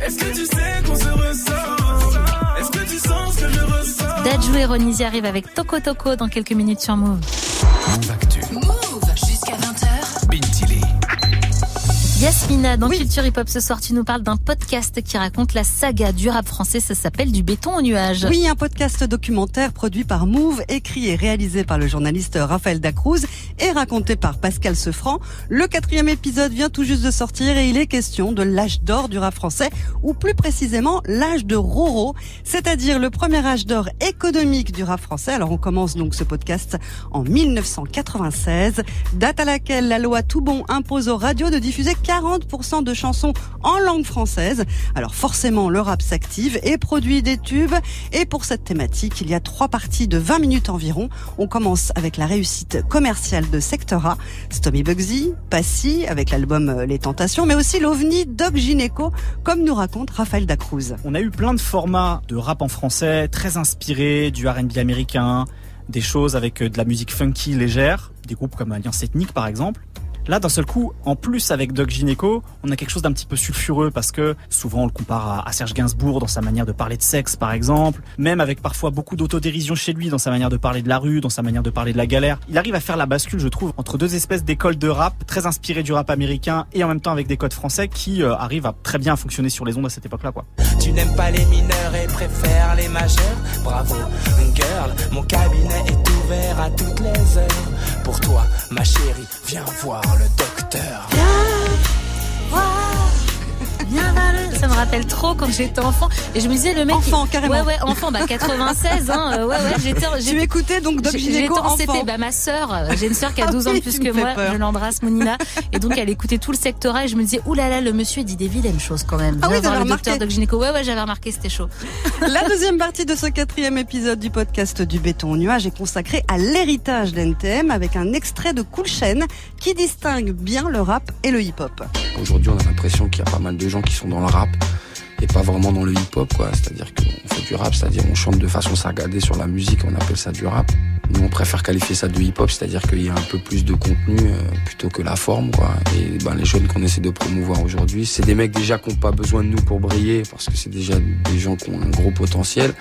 Est-ce que tu sais qu'on se ressent Est-ce que tu sens ce que je ressens Dajou et Ronisi arrivent avec Toko Toko dans quelques minutes sur Move. Move Actu. Move jusqu'à 20h. Bintili. Yasmina, dans Culture Hip Hop ce soir, tu nous parles d'un podcast qui raconte la saga du rap français. Ça s'appelle Du béton au nuage. Oui, un podcast documentaire produit par Move, écrit et réalisé par le journaliste Raphaël Dacruz et raconté par Pascal Sefranc. Le quatrième épisode vient tout juste de sortir et il est question de l'âge d'or du rap français, ou plus précisément l'âge de Roro, c'est-à-dire le premier âge d'or économique du rap français. Alors on commence donc ce podcast en 1996, date à laquelle la loi Toubon impose aux radios de diffuser 40% de chansons en langue française. Alors forcément, le rap s'active et produit des tubes. Et pour cette thématique, il y a trois parties de 20 minutes environ. On commence avec la réussite commerciale de Sectora, Stomy Bugsy, Passy avec l'album euh, Les Tentations, mais aussi l'OVNI Doc Gineco, comme nous raconte Raphaël Dacruz. On a eu plein de formats de rap en français, très inspirés du R&B américain, des choses avec euh, de la musique funky légère, des groupes comme Alliance Ethnique par exemple. Là, d'un seul coup, en plus avec Doc Gineco, on a quelque chose d'un petit peu sulfureux parce que souvent on le compare à, Serge Gainsbourg dans sa manière de parler de sexe, par exemple, même avec parfois beaucoup d'autodérision chez lui dans sa manière de parler de la rue, dans sa manière de parler de la galère. Il arrive à faire la bascule, je trouve, entre deux espèces d'écoles de rap très inspirées du rap américain et en même temps avec des codes français qui euh, arrivent à très bien fonctionner sur les ondes à cette époque-là, quoi. Tu n'aimes pas les mineurs et préfères les majeurs Bravo, girl, mon cabinet est ouvert à toutes les heures. Pour toi, ma chérie, viens voir le docteur. Ça me rappelle trop quand j'étais enfant. Et je me disais, le mec. Enfant, il- carrément. Ouais, ouais, enfant, bah 96, hein. euh, Ouais, ouais, j'étais. Tu écoutais donc Doc en enfant. Bah, ma sœur, euh, j'ai une sœur qui a Ah 12 ans de plus que moi. peur. Je l'embrasse, Mounina. Et donc, elle écoutait tout le sectorat et je me disais, oulala, le monsieur dit des vilaines choses quand même. Ah oui, voir le docteur. Doc Gynéco. Ouais, ouais, j'avais remarqué, c'était chaud. [laughs] La deuxième partie de ce quatrième épisode du podcast du béton au nuage est consacrée à l'héritage d'NTM avec un extrait de Cool Chain qui distingue bien le rap et le hip-hop. Aujourd'hui, on a l'impression qu'il y a pas mal de gens qui sont dans le rap et pas vraiment dans le hip-hop, quoi. C'est-à-dire qu'on fait du rap, c'est-à-dire on chante de façon saccadée sur la musique, on appelle ça du rap. Nous, on préfère qualifier ça de hip-hop, c'est-à-dire qu'il y a un peu plus de contenu euh, plutôt que la forme, quoi. Et ben, les jeunes qu'on essaie de promouvoir aujourd'hui, c'est des mecs déjà qui n'ont pas besoin de nous pour briller, parce que c'est déjà des gens qui ont un gros potentiel.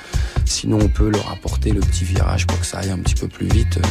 Sinon, on peut leur apporter le petit virage pour que ça aille un petit peu plus vite. Euh,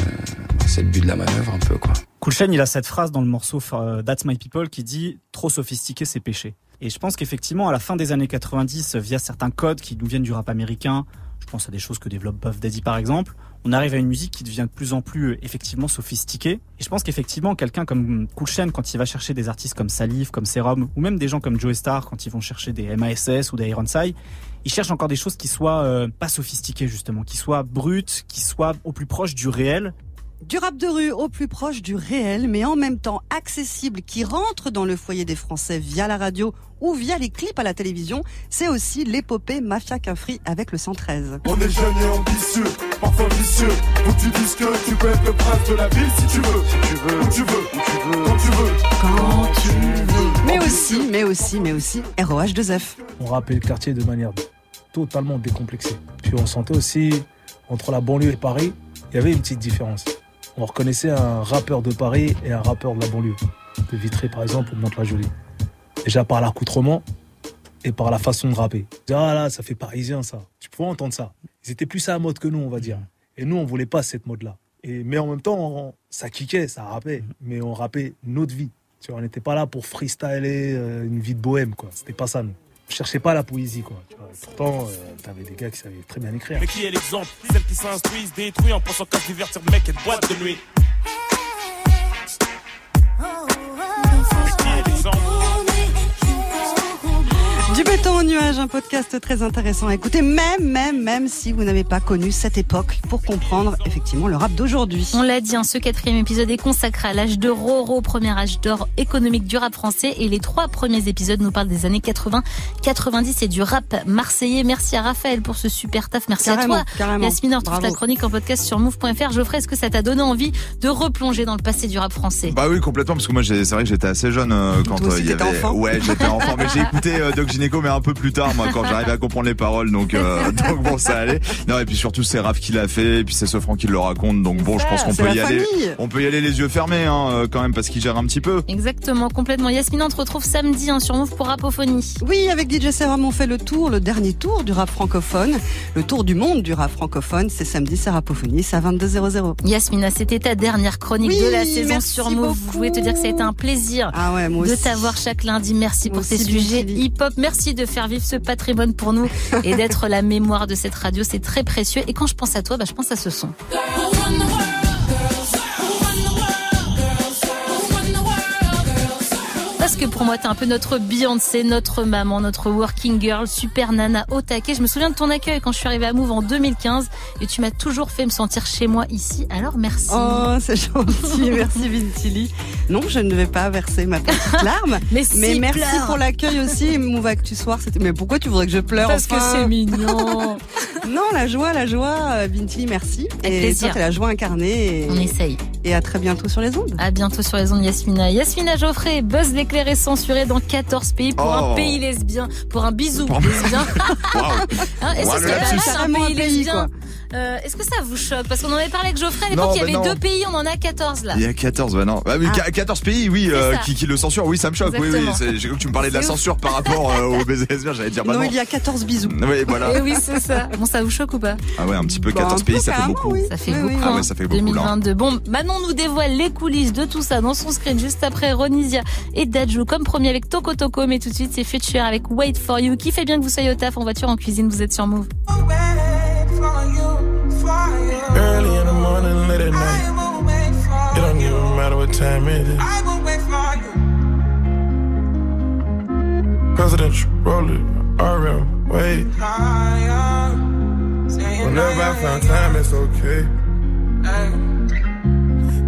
ben, c'est le but de la manœuvre, un peu, quoi. Cool Chain, il a cette phrase dans le morceau euh, That's My People qui dit Trop sophistiqué, c'est péché. Et je pense qu'effectivement, à la fin des années 90, via certains codes qui nous viennent du rap américain, je pense à des choses que développe Buff Daddy par exemple, on arrive à une musique qui devient de plus en plus euh, effectivement sophistiquée. Et je pense qu'effectivement, quelqu'un comme Cool quand il va chercher des artistes comme Salif, comme Serum, ou même des gens comme Joe Star, quand ils vont chercher des MASS ou des Ironside, ils cherchent encore des choses qui soient euh, pas sophistiquées justement, qui soient brutes, qui soient au plus proche du réel, Du rap de rue au plus proche du réel, mais en même temps accessible, qui rentre dans le foyer des Français via la radio ou via les clips à la télévision, c'est aussi l'épopée Mafia Cafri avec le 113. On est jeune et ambitieux, parfois vicieux. Que tu dises que tu peux être le prince de la ville si tu veux. Si tu veux, où tu veux, où tu veux, quand tu veux. Quand tu veux. Mais aussi, mais aussi, mais aussi, ROH2F. On rappelait le quartier de manière totalement décomplexée. Puis on sentait aussi, entre la banlieue et Paris, il y avait une petite différence. On reconnaissait un rappeur de Paris et un rappeur de la banlieue. De Vitré, par exemple, ou de Mantes-la-Jolie. Déjà par l'accoutrement et par la façon de rapper. Ah là, ça fait parisien, ça. Tu pouvais entendre ça. Ils étaient plus à la mode que nous, on va dire. Et nous, on voulait pas cette mode-là. Et, mais en même temps, on- ça kickait, ça rappait. Mais on rappait notre vie. Tu vois, on n'était pas là pour freestyler euh, une vie de bohème, quoi. C'était pas ça, nous. On cherchait pas la poésie, quoi. tu vois. Pourtant, euh, t'avais des gars qui savaient très bien écrire. Mais qui est l'exemple? Celle qui s'instruisent, détruit en pensant qu'à divertir mec et de boîte de nuit. Au nuage, un podcast très intéressant à écouter, même, même, même si vous n'avez pas connu cette époque pour comprendre effectivement le rap d'aujourd'hui. On l'a dit, hein, ce quatrième épisode est consacré à l'âge de Roro, premier âge d'or économique du rap français. Et les trois premiers épisodes nous parlent des années 80, 90 et du rap marseillais. Merci à Raphaël pour ce super taf. Merci Carrément, à toi. carrément. Yasmine, on retrouve ta chronique en podcast sur move.fr. Geoffrey, est-ce que ça t'a donné envie de replonger dans le passé du rap français? Bah oui, complètement, parce que moi, j'ai- c'est vrai que j'étais assez jeune euh, quand euh, il y avait. enfant Ouais, j'étais enfant, mais j'ai [laughs] écouté euh, Doc Gineco, mais un peu plus plus tard, moi, quand j'arrivais à comprendre les paroles. Donc, euh, [laughs] donc bon, ça allait. Non, et puis surtout, c'est Raph qui l'a fait, et puis c'est Sofran qui le raconte. Donc bon, je pense qu'on peut y aller. On peut y aller les yeux fermés, hein, euh, quand même, parce qu'il gère un petit peu. Exactement, complètement. Yasmina, on te retrouve samedi hein, sur Move pour Rapophonie. Oui, avec DJ Serum, on fait le tour, le dernier tour du rap francophone, le tour du monde du rap francophone. C'est samedi, c'est Rapophonie, c'est à 22h00. Yasmina, c'était ta dernière chronique Oui, de la saison merci sur Move. Je voulais te dire que ça a été un plaisir Ah ouais, moi de t'avoir chaque lundi. Merci pour Moi aussi, sujets hip-hop. Merci de faire vivre ce patrimoine pour nous [laughs] et d'être la mémoire de cette radio. C'est très précieux. Et quand je pense à toi, bah, je pense à ce son. Que pour moi, t'es un peu notre Beyoncé, notre maman, notre working girl, super nana au taquet. Je me souviens de ton accueil quand je suis arrivée à Move en 2015 et tu m'as toujours fait me sentir chez moi ici. Alors merci. Oh, c'est gentil, [laughs] merci Vintili. Non, je ne vais pas verser ma petite [laughs] larme. Mais si, merci pleure. pour l'accueil aussi. Move Actu Soir, c'était. Mais pourquoi tu voudrais que je pleure Parce que c'est mignon. [laughs] Non, la joie, la joie, euh, Vintili, merci. Avec et plaisir. toi, t'es la joie incarnée. Et... On essaye. Et à très bientôt sur les ondes. À bientôt sur les ondes Yasmina. Yasmina Geoffrey, Buzz l'éclair est censuré dans 14 pays pour Oh. un pays lesbien, pour un bisou Pour un- lesbien. [laughs] Waouh. Hein, Est-ce Wow, que le c'est pas mal, un pays un pays, lesbien Euh, Est-ce que ça vous choque Parce qu'on en avait parlé avec Geoffrey à l'époque, il y bah avait non. deux pays, on en a 14 là. Il y a 14, bah non. Bah oui, Ah. 14 pays, oui, euh, qui, qui le censurent. Oui, ça me choque. Oui, oui. J'ai cru que tu me parlais de la ouf. censure par rapport euh, au baiser. J'allais dire, bah non, non. il y a 14 bisous. Oui, voilà. Et oui, c'est ça. Bon, ça vous choque ou pas Ah ouais, un petit peu. Bah, 14 un pays, peu, ça fait beaucoup. oui. Ça fait beaucoup. Ah hein. ouais, ça fait beaucoup, là. 2022. Bon, Manon nous dévoile les coulisses de tout ça dans son screen juste après Ronisia et Dajou comme premier avec Toko Toko. Mais tout de suite, c'est Future avec Wait for You qui fait bien que vous soyez au taf en voiture, en cuisine. Vous êtes sur Move. Early in the morning, late at night. It don't even matter what time it is. Presidential roller, RM, wait. Whenever I find time, it's okay.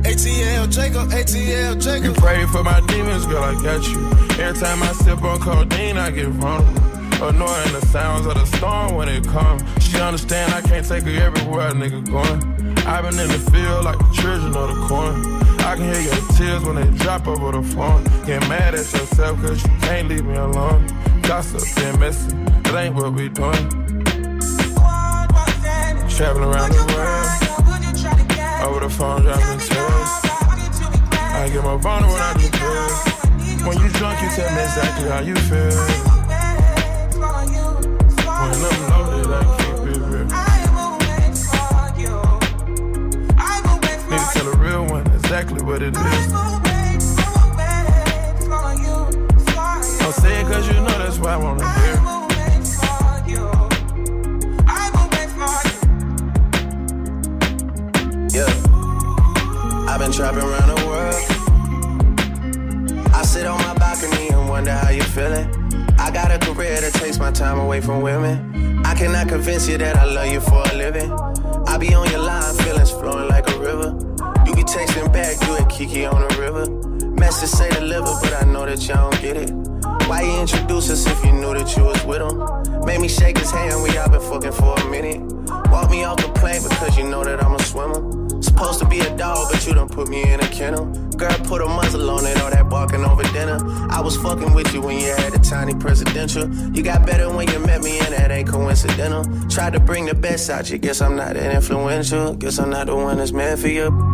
ATL Jacob, ATL You Jacob. pray for my demons, girl, I got you. Every time I sip on codeine, I get vulnerable. Annoying the sounds of the storm when it comes. She understand I can't take her everywhere, a nigga going. I've been in the field like the children of the corn. I can hear your tears when they drop over the phone. Get mad at yourself cause you can't leave me alone. Gossip and messy, it ain't what we doing. Traveling around the world, over the phone dropping tears. I get more vulnerable when I do drugs. When you drunk, you tell me exactly how you feel. Exactly what it is. Don't say it cause you know that's why I wanna hear. Yeah. I've been trapping around the world. I sit on my balcony and wonder how you feeling. I got a career that takes my time away from women. I cannot convince you that I love you for a living. I be on your line, feelings flowing like a river. Texting back, you and Kiki on the river. Message say deliver, but I know that y'all don't get it. Why you introduce us if you knew that you was with him? Made me shake his hand, we all been fucking for a minute. Walk me off the plane because you know that I'm a swimmer. Supposed to be a dog, but you done put me in a kennel. Girl, put a muzzle on it, all that barking over dinner. I was fucking with you when you had a tiny presidential. You got better when you met me, and that ain't coincidental. Tried to bring the best out you, guess I'm not that influential. Guess I'm not the one that's meant for you.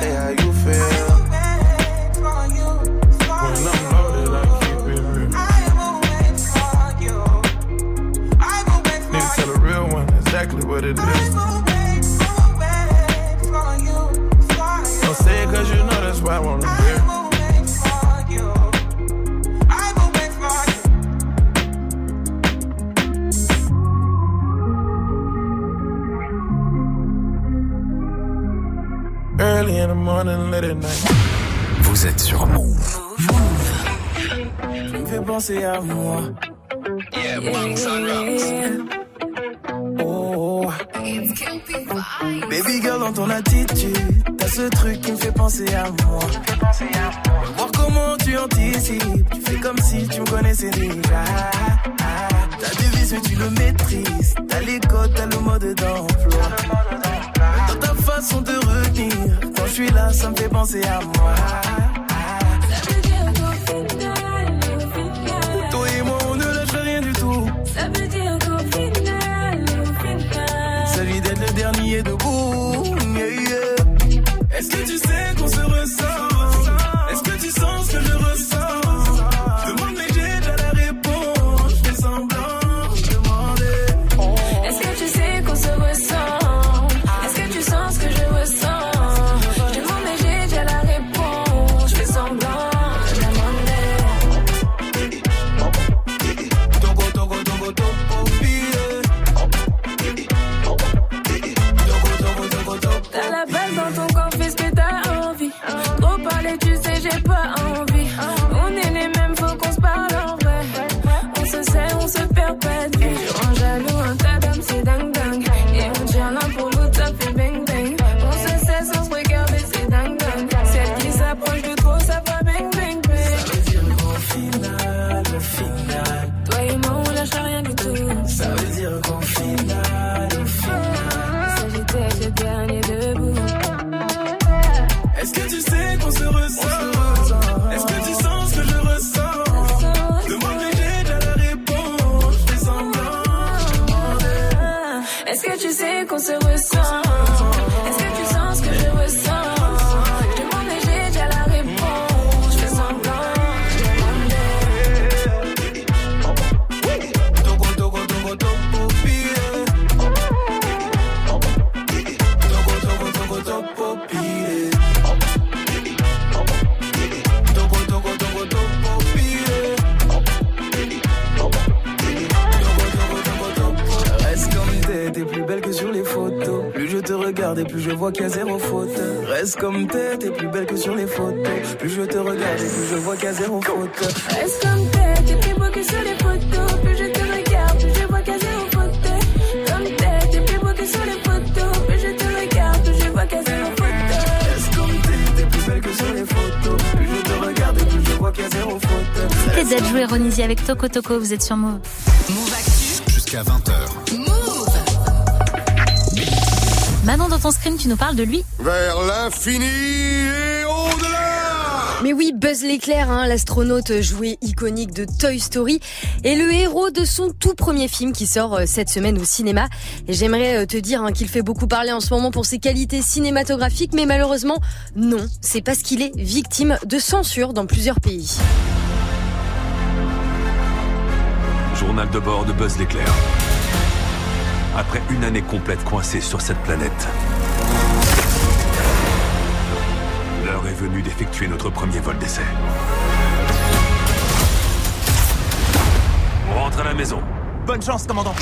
exactly what it is. Don't say it cause you know that's why I wanna hear. Early in the morning, late at night. Vous êtes sur Move. Tu me fais penser à moi. Oh, Baby girl dans ton attitude, t'as ce truc qui me fait penser à moi. Voir comment tu anticipes, tu fais comme si tu me connaissais déjà. T'as du vice mais tu le maîtrises, t'as les codes, t'as le mode d'emploi. Dans ta façon de retenir, quand je suis là, ça me fait penser à moi. Toi et moi, on ne lâche rien du tout. Ça veut dire qu'au final, s'agit d'être le dernier debout. Est-ce que tu sais qu'on se ressent avec Toko Toko, vous êtes sur Move. Jusqu'à 20h. Manon, dans ton screen, tu nous parles de lui Vers l'infini et au-delà Mais oui, Buzz l'éclair, hein, l'astronaute jouet iconique de Toy Story, est le héros de son tout premier film qui sort euh, cette semaine au cinéma. Et j'aimerais euh, te dire hein, qu'il fait beaucoup parler en ce moment pour ses qualités cinématographiques, mais malheureusement, non. C'est parce qu'il est victime de censure dans plusieurs pays. Journal de bord de Buzz l'éclair. Après une année complète coincée sur cette planète, l'heure est venue d'effectuer notre premier vol d'essai. On rentre à la maison. Bonne chance, commandant.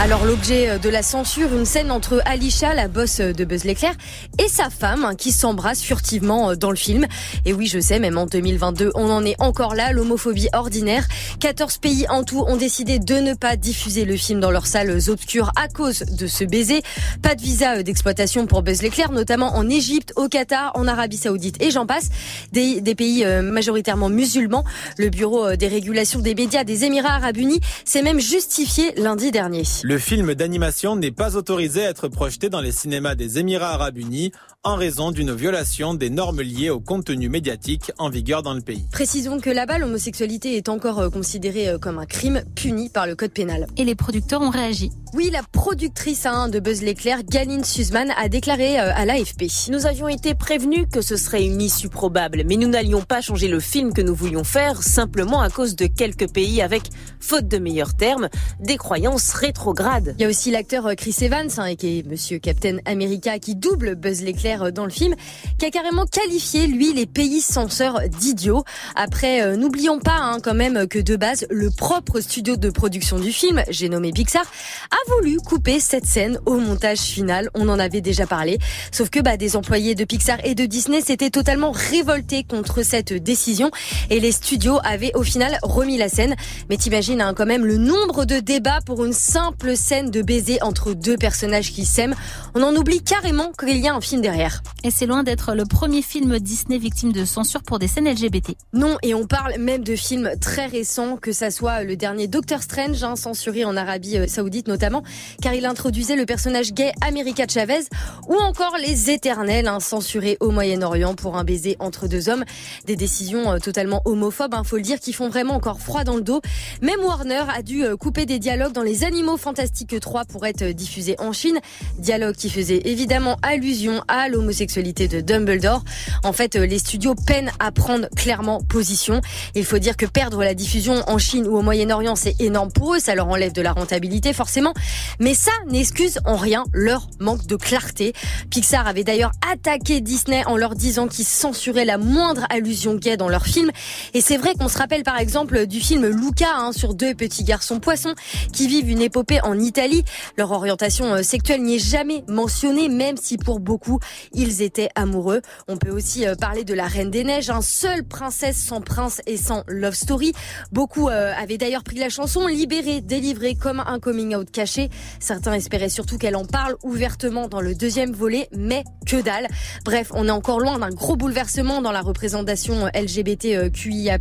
Alors l'objet de la censure, une scène entre Alicia, la boss euh, de Buzz l'éclair, et sa femme hein, qui s'embrassent furtivement euh, dans le film. Et oui, je sais, même en 2022, on en est encore là, l'homophobie ordinaire. 14 pays en tout ont décidé de ne pas diffuser le film dans leurs salles obscures à cause de ce baiser. Pas de visa euh, d'exploitation pour Buzz l'éclair, notamment en Égypte, au Qatar, en Arabie Saoudite et j'en passe. Des, pays euh, majoritairement musulmans. Le bureau des régulations des médias des Émirats Arabes Unis s'est même justifié lundi dernier. Le film d'animation n'est pas autorisé à être projeté dans les cinémas des Émirats arabes unis en raison d'une violation des normes liées au contenu médiatique en vigueur dans le pays. Précisons que là-bas, l'homosexualité est encore euh, considérée euh, comme un crime puni par le code pénal. Et les producteurs ont réagi. Oui, la productrice hein, de Buzz l'éclair, Galine Suzman, a déclaré euh, à l'AFP. Nous avions été prévenus que ce serait une issue probable, mais nous n'allions pas changer le film que nous voulions faire simplement à cause de quelques pays avec, faute de meilleurs termes, des croyances rétrogrades. Il y a aussi l'acteur Chris Evans, hein, qui est Monsieur Captain America, qui double Buzz l'éclair dans le film, qui a carrément qualifié, lui, les pays censeurs d'idiots. Après, euh, n'oublions pas hein, quand même que de base, le propre studio de production du film, j'ai nommé Pixar, a voulu couper cette scène au montage final. On en avait déjà parlé. Sauf que bah, des employés de Pixar et de Disney s'étaient totalement révoltés contre cette décision et les studios avaient au final remis la scène. Mais t'imagines hein, quand même le nombre de débats pour une simple scène de baiser entre deux personnages qui s'aiment. On en oublie carrément qu'il y a un film derrière. Et c'est loin d'être le premier film Disney victime de censure pour des scènes LGBT. Non, et on parle même de films très récents, que ça soit le dernier Doctor Strange, hein, censuré en Arabie euh, Saoudite notamment, car il introduisait le personnage gay America Chavez, ou encore Les Éternels, hein, censurés au Moyen-Orient pour un baiser entre deux hommes. Des décisions euh, totalement homophobes, hein, faut le dire, qui font vraiment encore froid dans le dos. Même Warner a dû euh, couper des dialogues dans Les Animaux Fantastiques 3 pour être diffusés en Chine. Dialogue qui faisait évidemment allusion à l'homosexualité de Dumbledore. En fait, euh, les studios peinent à prendre clairement position. Il faut dire que perdre la diffusion en Chine ou au Moyen-Orient, c'est énorme pour eux, ça leur enlève de la rentabilité forcément. Mais ça n'excuse en rien leur manque de clarté. Pixar avait d'ailleurs attaqué Disney en leur disant qu'ils censuraient la moindre allusion gay dans leur film. Et c'est vrai qu'on se rappelle par exemple du film Luca hein, sur deux petits garçons poissons qui vivent une épopée en Italie. Leur orientation euh, sexuelle n'y est jamais mentionnée, même si pour beaucoup ils étaient amoureux. On peut aussi euh, parler de la Reine des Neiges, un seul princesse sans prince et sans love story. Beaucoup euh, avaient d'ailleurs pris la chanson libérée, délivrée comme un coming out caché. Certains espéraient surtout qu'elle en parle ouvertement dans le deuxième volet, mais que dalle. Bref, on est encore loin d'un gros bouleversement dans la représentation LGBTQIA+.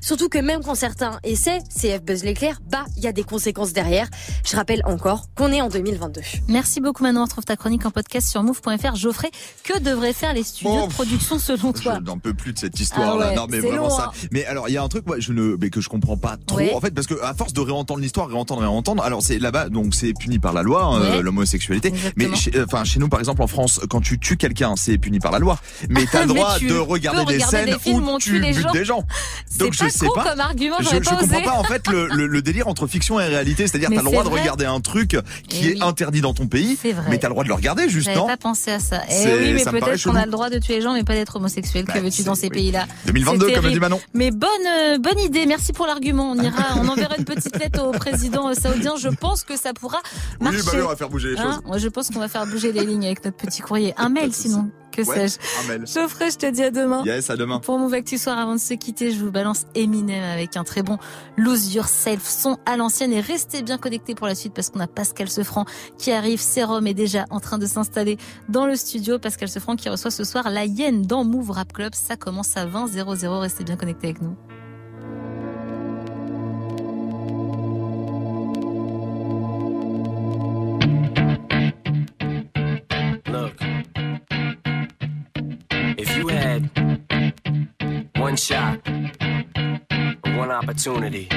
Surtout que même quand certains essaient, CF Buzz l'éclair, bah, il y a des conséquences derrière. Je rappelle encore qu'on est en 2022. Merci beaucoup Manon, on retrouve ta chronique en podcast sur move.fr. Geoffrey, que devraient faire les studios de production selon toi Je n'en peux plus de cette histoire-là. Ah ouais, non, mais vraiment long, ça. hein. Mais alors, il y a un truc, moi, je ne, mais que je comprends pas trop. Ouais. En fait, parce que à force de réentendre l'histoire, réentendre, réentendre, alors c'est là-bas, donc c'est puni par la loi, hein, Ouais. euh, l'homosexualité. Mais chez, euh, enfin, chez nous, par exemple, en France, quand tu tues quelqu'un, c'est puni par la loi. Mais [laughs] t'as le droit de regarder des regarder scènes des films où tu butes des gens. Donc pas je sais pas. comme argument, je, pas comprends pas en fait le, le, le délire entre fiction et réalité. C'est-à-dire t'as le droit de regarder un truc qui Eh est oui. interdit dans ton pays, C'est vrai. mais t'as le droit de le regarder juste, J'avais pas pensé à ça. Eh oui, mais peut-être qu'on a le droit de tuer les gens, mais pas d'être homosexuel. que veux-tu dans ces pays-là? 2022, C'est comme a dit. Manon. Mais bonne, euh, bonne idée. Merci pour l'argument. On ira, on enverra une petite lettre au président saoudien. Je pense que ça pourra Oui, marcher. bah oui, on va faire bouger les Hein choses. Moi, je pense qu'on va faire bouger les lignes avec notre petit courrier. Un mail, sinon. Que Ouais, sais-je. un mail. Geoffrey, je te dis à demain. Yes, à demain. Pour Move Actu Soir, avant de se quitter, je vous balance Eminem avec un très bon Lose Yourself, son à l'ancienne. Et restez bien connectés pour la suite parce qu'on a Pascal Sefranc qui arrive. Sérum est déjà en train de s'installer dans le studio. Pascal Sefranc qui reçoit ce soir la Hyène dans Move Rap Club. Ça commence à 20 00. Restez bien connectés avec nous. One shot, one opportunity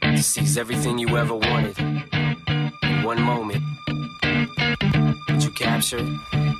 to seize everything you ever wanted in one moment, would you capture it? Or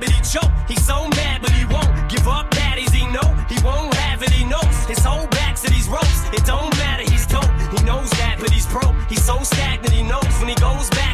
gravity. Choke. He's so mad, but he won't give up. Daddies, he know he won't have it. He knows his whole back to these ropes. It don't matter. He's dope. He knows that, but he's pro. He's so stagnant. He knows when he goes back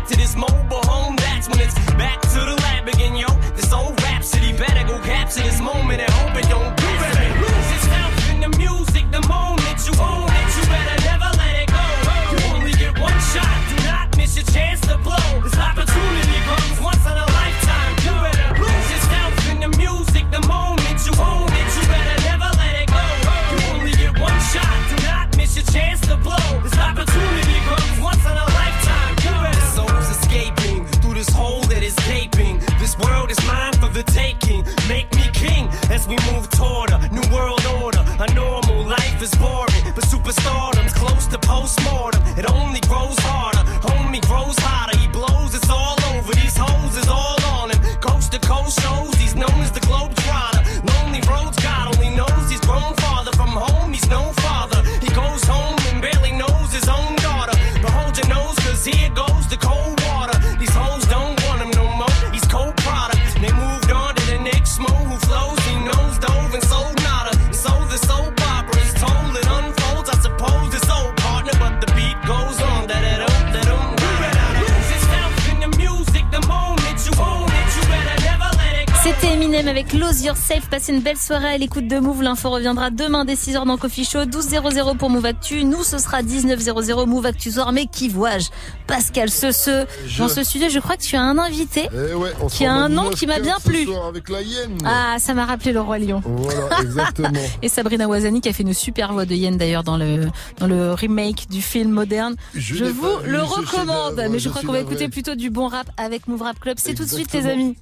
Yourself. Passez une belle soirée à l'écoute de Move. L'info reviendra demain dès 6h dans Coffee Show. 12.00 pour Move Actu. Nous, ce sera 19.00 Move Actu Soir. Mais qui vois-je? Pascal Sece. Je- Dans ce studio, je crois que tu as un invité Eh ouais, on qui a un nom qui m'a 9-15 bien plu. soir Avec la hyène. Ah, ça m'a rappelé le Roi Lion. Voilà, [laughs] exactement. Et Sabrina Wazani qui a fait une super voix de Yen d'ailleurs dans le dans le remake du film moderne. Je vous le recommande, mais je je crois qu'on va écouter plutôt du bon rap avec Move Rap Club. C'est tout de suite les amis.